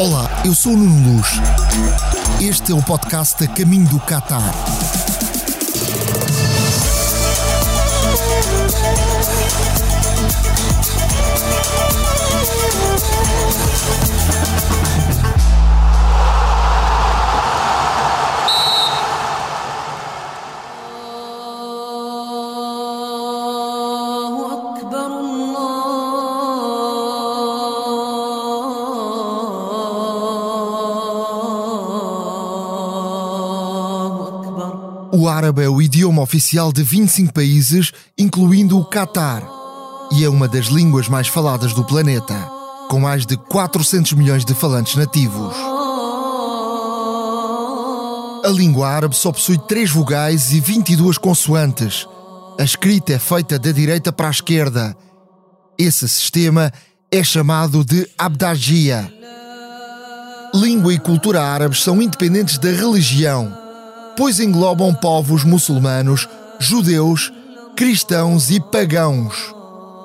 Olá, eu sou o Nuno Luz. Este é o podcast a Caminho do Qatar. O árabe é o idioma oficial de 25 países, incluindo o Qatar, e é uma das línguas mais faladas do planeta, com mais de 400 milhões de falantes nativos. A língua árabe só possui 3 vogais e 22 consoantes. A escrita é feita da direita para a esquerda. Esse sistema é chamado de Abdagia. Língua e cultura árabes são independentes da religião, pois englobam povos muçulmanos, judeus, cristãos e pagãos,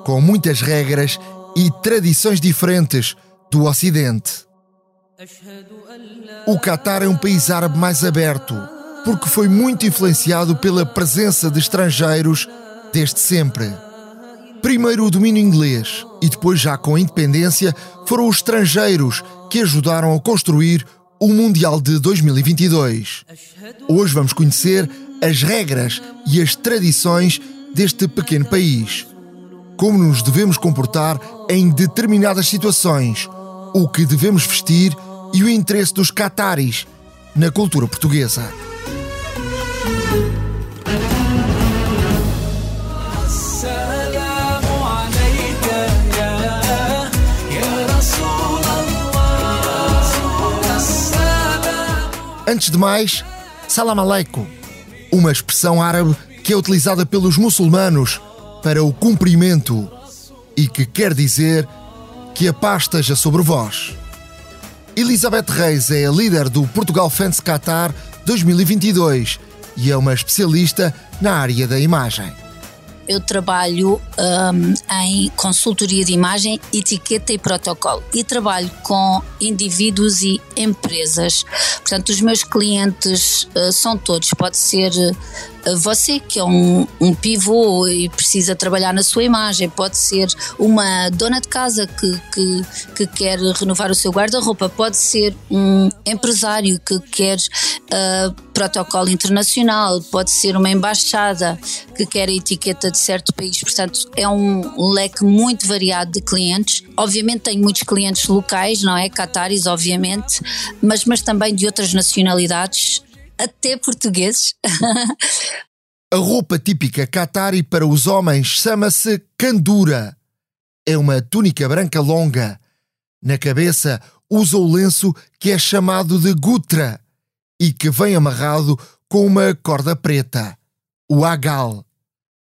com muitas regras e tradições diferentes do Ocidente. O Catar é um país árabe mais aberto, porque foi muito influenciado pela presença de estrangeiros desde sempre. Primeiro o domínio inglês e depois, já com a independência, foram os estrangeiros que ajudaram a construir o Mundial de 2022. Hoje vamos conhecer as regras e as tradições deste pequeno país. Como nos devemos comportar em determinadas situações, o que devemos vestir e o interesse dos cataris na cultura portuguesa. Antes de mais, Salam Aleikum, uma expressão árabe que é utilizada pelos muçulmanos para o cumprimento e que quer dizer que a paz esteja sobre vós. Elizabeth Reis é a líder do Portugal Fans Qatar 2022 e é uma especialista na área da imagem. Eu trabalho hum, em consultoria de imagem, etiqueta e protocolo e trabalho com indivíduos e empresas. Portanto, os meus clientes uh, são todos. Pode ser você que é um, um pivô e precisa trabalhar na sua imagem, pode ser uma dona de casa que, que, que quer renovar o seu guarda-roupa, pode ser um empresário que quer uh, protocolo internacional, pode ser uma embaixada que quer a etiqueta de certo país. Portanto, é um leque muito variado de clientes. Obviamente, tenho muitos clientes locais, não é? Cataris, obviamente, mas, mas também de outras nacionalidades, até portugueses. A roupa típica qatari para os homens chama-se kandura. É uma túnica branca longa. Na cabeça usa o lenço que é chamado de gutra e que vem amarrado com uma corda preta, o agal.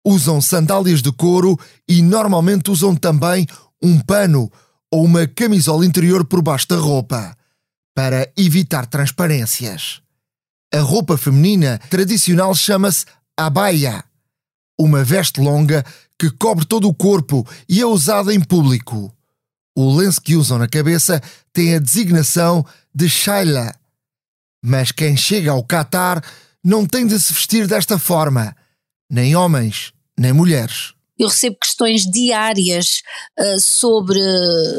Usam sandálias de couro e normalmente usam também um pano ou uma camisola interior por baixo da roupa, para evitar transparências. A roupa feminina tradicional chama-se abaya, uma veste longa que cobre todo o corpo e é usada em público. O lenço que usam na cabeça tem a designação de shaila. Mas quem chega ao Catar não tem de se vestir desta forma, nem homens, nem mulheres. Eu recebo questões diárias uh, sobre,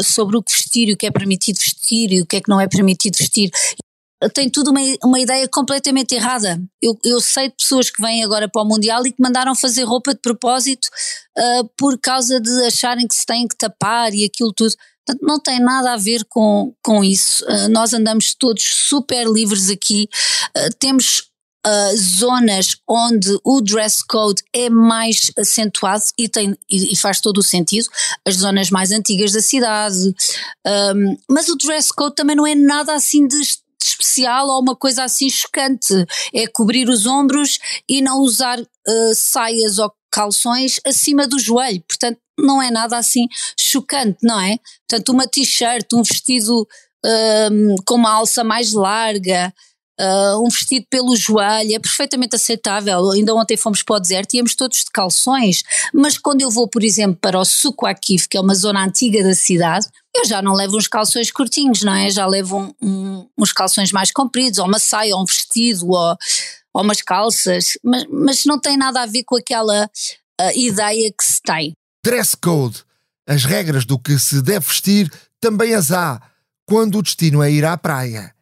sobre o que vestir o que é permitido vestir e o que é que não é permitido vestir. Tem tudo uma, uma ideia completamente errada. Eu, eu sei de pessoas que vêm agora para o Mundial e que mandaram fazer roupa de propósito uh, por causa de acharem que se têm que tapar e aquilo tudo. Portanto, não tem nada a ver com, com isso. Uh, nós andamos todos super livres aqui. Uh, temos Uh, zonas onde o dress code é mais acentuado e, tem, e, e faz todo o sentido, as zonas mais antigas da cidade, um, mas o dress code também não é nada assim de, de especial ou uma coisa assim chocante, é cobrir os ombros e não usar uh, saias ou calções acima do joelho, portanto não é nada assim chocante, não é? Portanto uma t-shirt, um vestido um, com uma alça mais larga, Uh, um vestido pelo joelho, é perfeitamente aceitável. Ainda ontem fomos para o deserto e íamos todos de calções, mas quando eu vou, por exemplo, para o Suco Akif, que é uma zona antiga da cidade, Eu já não levo uns calções curtinhos, não é? Já levo um, um, uns calções mais compridos, ou uma saia, ou um vestido, ou, ou umas calças, mas, mas não tem nada a ver com aquela uh, ideia que se tem. Dress code. As regras do que se deve vestir também as há quando o destino é ir à praia.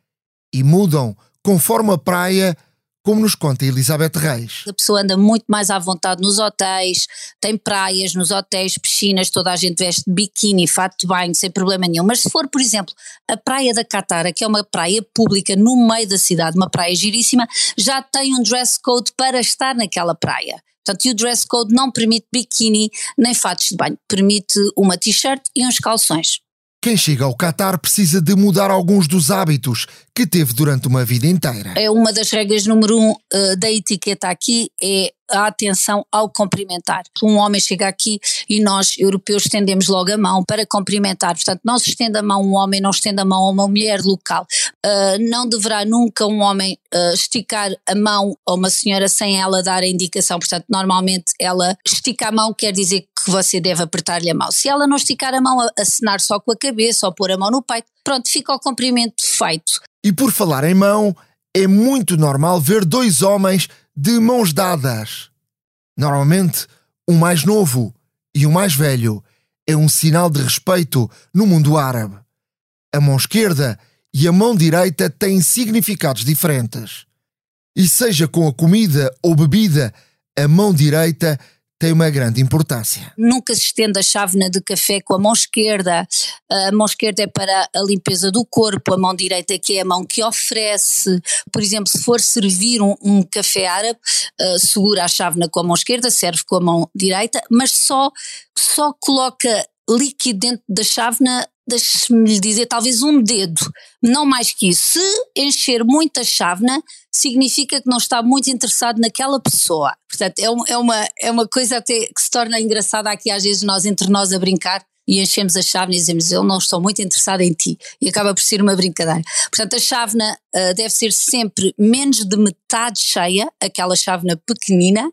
E mudam conforme a praia como nos conta Elizabeth Reis. A pessoa anda muito mais à vontade nos hotéis, tem praias nos hotéis, piscinas, toda a gente veste biquíni, fato de banho, sem problema nenhum. Mas se for, por exemplo, a Praia da Catara, que é uma praia pública no meio da cidade, uma praia giríssima, já tem um dress code para estar naquela praia. Portanto, e o dress code não permite biquíni nem fatos de banho, permite uma t-shirt e uns calções. Quem chega ao Catar precisa de mudar alguns dos hábitos que teve durante uma vida inteira. É uma das regras número um uh, da etiqueta aqui é a atenção ao cumprimentar. Um homem chega aqui e nós, europeus, estendemos logo a mão para cumprimentar. Portanto, não se estenda a mão a um homem, não estenda a mão a uma mulher local. Uh, não deverá nunca um homem uh, esticar a mão a uma senhora sem ela dar a indicação. Portanto, normalmente ela estica a mão, quer dizer que você deve apertar-lhe a mão. Se ela não esticar a mão, acenar só com a cabeça ou pôr a mão no peito, pronto, fica o cumprimento feito. E por falar em mão, é muito normal ver dois homens de mãos dadas. Normalmente, um mais novo e um mais velho é um sinal de respeito no mundo árabe. A mão esquerda e a mão direita têm significados diferentes. E seja com a comida ou bebida, a mão direita tem uma grande importância. Nunca se estende a chávena de café com a mão esquerda. A mão esquerda é para a limpeza do corpo, a mão direita que é a mão que oferece. Por exemplo, se for servir um, um café árabe, uh, segura a chávena com a mão esquerda, serve com a mão direita, mas só, só coloca líquido dentro da chávena deixe-me dizer, talvez um dedo, não mais que isso. Se encher muita chávena, significa que não está muito interessado naquela pessoa. Portanto, é, um, é, uma, é uma coisa até que se torna engraçada aqui às vezes nós entre nós a brincar e enchemos a chávena e dizemos eu não estou muito interessado em ti e acaba por ser uma brincadeira. Portanto, a chávena uh, deve ser sempre menos de metade cheia, aquela chávena pequenina,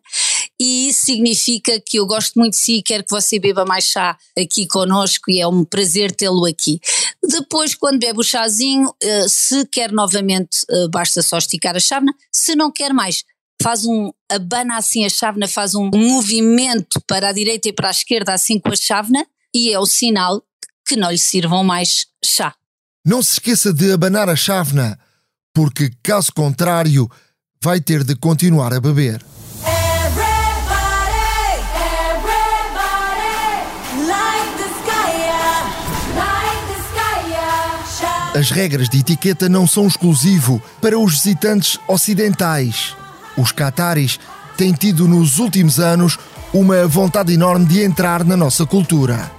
e isso significa que eu gosto muito de si e quero que você beba mais chá aqui connosco e é um prazer tê-lo aqui. Depois, quando bebe o chazinho, uh, se quer novamente, uh, basta só esticar a chávena, se não quer mais, faz um, abana assim a chávena, faz um movimento para a direita e para a esquerda assim com a chávena e é o sinal que não lhe sirvam mais chá. Não se esqueça de abanar a chávena, porque caso contrário vai ter de continuar a beber. As regras de etiqueta não são exclusivo para os visitantes ocidentais. Os cataris têm tido nos últimos anos uma vontade enorme de entrar na nossa cultura.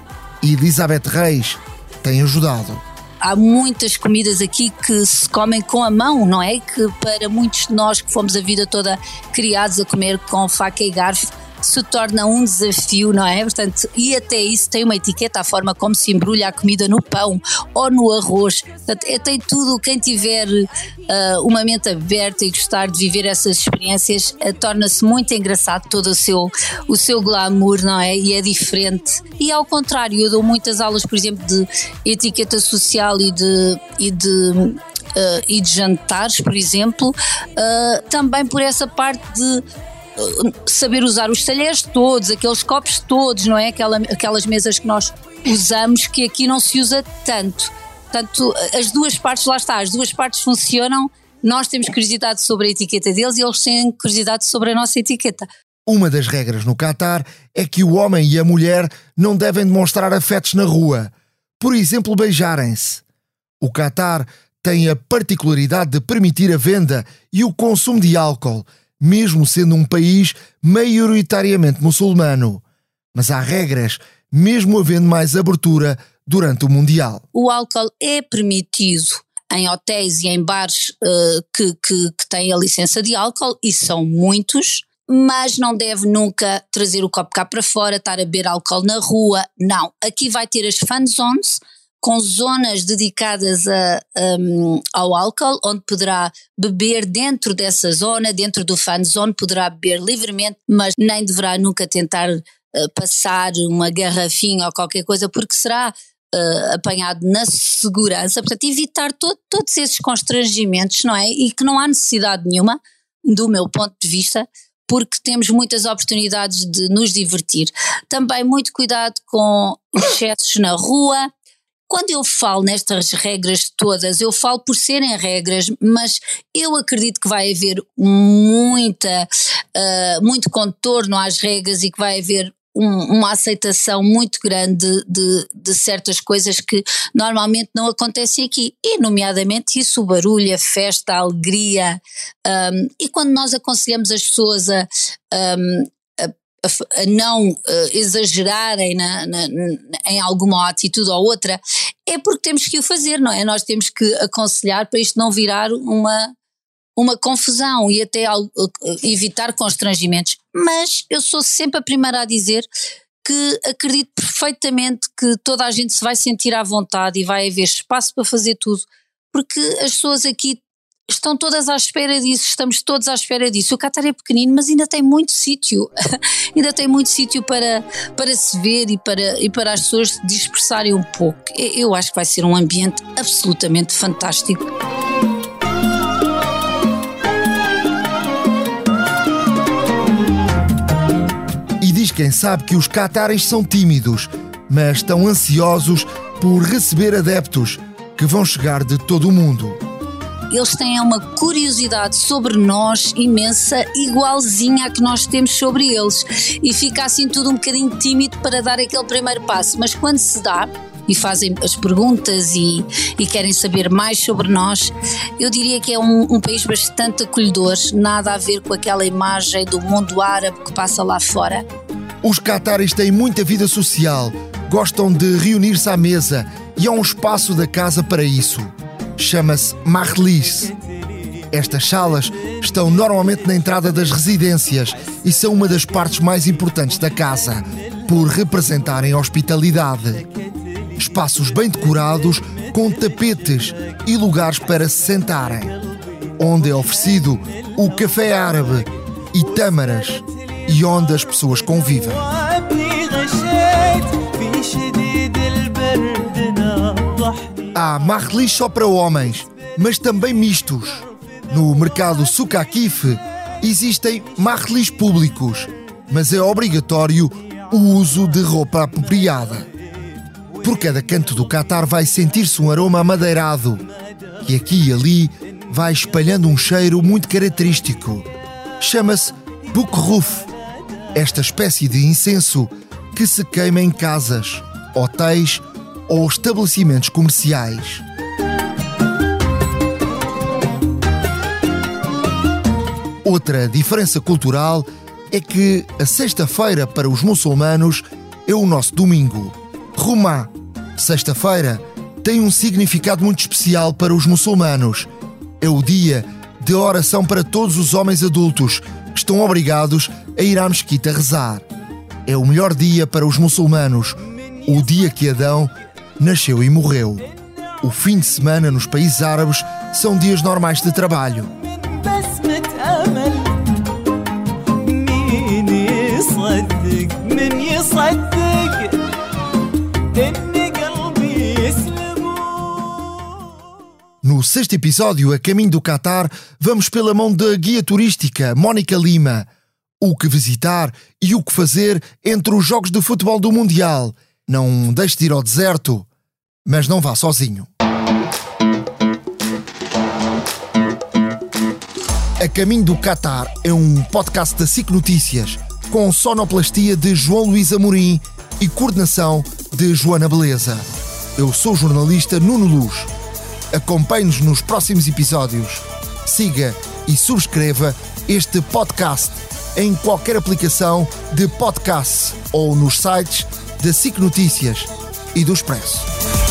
E Elizabeth Reis tem ajudado. há muitas comidas aqui que se comem com a mão, não é? Que para muitos de nós que fomos a vida toda criados a comer com faca e garfo se torna um desafio, não é? Portanto, e até isso tem uma etiqueta, a forma como se embrulha a comida no pão ou no arroz. Portanto, é, tem tudo. Quem tiver ah, uma mente aberta e gostar de viver essas experiências, ah, torna-se muito engraçado todo o seu, o seu glamour, não é? E é diferente. E ao contrário, eu dou muitas aulas, por exemplo, de etiqueta social e de. E de ah, e de jantares, por exemplo, ah, também por essa parte de saber usar os talheres todos, aqueles copos todos, não é? Aquela, aquelas mesas que nós usamos que aqui não se usa tanto. Portanto, as duas partes, lá está, as duas partes funcionam. Nós temos curiosidade sobre a etiqueta deles e eles têm curiosidade sobre a nossa etiqueta. Uma das regras no Catar é que o homem e a mulher não devem demonstrar afetos na rua. Por exemplo, beijarem-se. O Catar tem a particularidade de permitir a venda e o consumo de álcool, mesmo sendo um país maioritariamente muçulmano. Mas há regras, mesmo havendo mais abertura durante o Mundial. O álcool é permitido em hotéis e em bares eh, que, que, que têm a licença de álcool, e são muitos, mas não deve nunca trazer o copo cá para fora, estar a beber álcool na rua. Não. Aqui vai ter as fan zones, com zonas dedicadas a, um, ao álcool, onde poderá beber dentro dessa zona, dentro do fan zone, poderá beber livremente, mas nem deverá nunca tentar uh, passar uma garrafinha ou qualquer coisa, porque será uh, apanhado na segurança, portanto, evitar todo, todos esses constrangimentos, não é? E que não há necessidade nenhuma, do meu ponto de vista, porque temos muitas oportunidades de nos divertir. Também muito cuidado com excessos na rua. Quando eu falo nestas regras todas, eu falo por serem regras, mas eu acredito que vai haver muita, uh, muito contorno às regras e que vai haver um, uma aceitação muito grande de, de, certas coisas que normalmente não acontecem aqui, e nomeadamente isso, o barulho, a festa, a alegria, um, e quando nós aconselhamos as pessoas a, um, a, não uh, exagerarem na, na, em alguma atitude ou outra, é porque temos que o fazer, não é? Nós temos que aconselhar para isto não virar uma, uma confusão e até evitar constrangimentos. Mas eu sou sempre a primeira a dizer que acredito perfeitamente que toda a gente se vai sentir à vontade e vai haver espaço para fazer tudo, porque as pessoas aqui estão todas à espera disso, estamos todos à espera disso. O Qatar é pequenino, mas ainda tem muito sítio, ainda tem muito sítio para, para se ver e para, e para as pessoas dispersarem um pouco. Eu acho que vai ser um ambiente absolutamente fantástico. diz quem sabe que os catares são tímidos, mas estão ansiosos por receber adeptos que vão chegar de todo o mundo. Eles têm uma curiosidade sobre nós imensa, igualzinha à que nós temos sobre eles. E fica assim tudo um bocadinho tímido para dar aquele primeiro passo. Mas quando se dá, e fazem as perguntas e, e, querem saber mais sobre nós, eu diria que é um, um, país bastante acolhedor, nada a ver com aquela imagem do mundo árabe que passa lá fora. Os cataris têm muita vida social, gostam de reunir-se à mesa e há um espaço da casa para isso. Chama-se Mahlis. Estas salas estão normalmente na entrada das residências e são uma das partes mais importantes da casa, por representarem hospitalidade. Espaços bem decorados, com tapetes e lugares para se sentarem, onde é oferecido o café árabe e tâmaras e onde as pessoas convivem. Há marrelis só para homens, mas também mistos. No mercado Sukakif existem marrelis públicos, mas é obrigatório o uso de roupa apropriada. Por cada canto do Catar vai sentir-se um aroma amadeirado, que aqui e ali vai espalhando um cheiro muito característico. Chama-se Bukruf esta espécie de incenso que se queima em casas, hotéis ou estabelecimentos comerciais. Outra diferença cultural é que a sexta-feira para os muçulmanos é o nosso domingo. Rumá, sexta-feira, tem um significado muito especial para os muçulmanos. É o dia de oração para todos os homens adultos que estão obrigados a ir à mesquita rezar. É o melhor dia para os muçulmanos, o dia que Adão nasceu e morreu. O fim de semana nos países árabes são dias normais de trabalho. No sexto episódio, a caminho do Catar, vamos pela mão da guia turística Mónica Lima o que visitar e o que fazer entre os jogos de futebol do Mundial. Não deixe de ir ao deserto, mas não vá sozinho. A Caminho do Qatar é um podcast da SIC Notícias, com sonoplastia de João Luís Amorim e coordenação de Joana Beleza. Eu sou o jornalista Nuno Luz. Acompanhe-nos nos próximos episódios. Siga e subscreva este podcast em qualquer aplicação de podcast ou nos sites da SIC Notícias e do Expresso.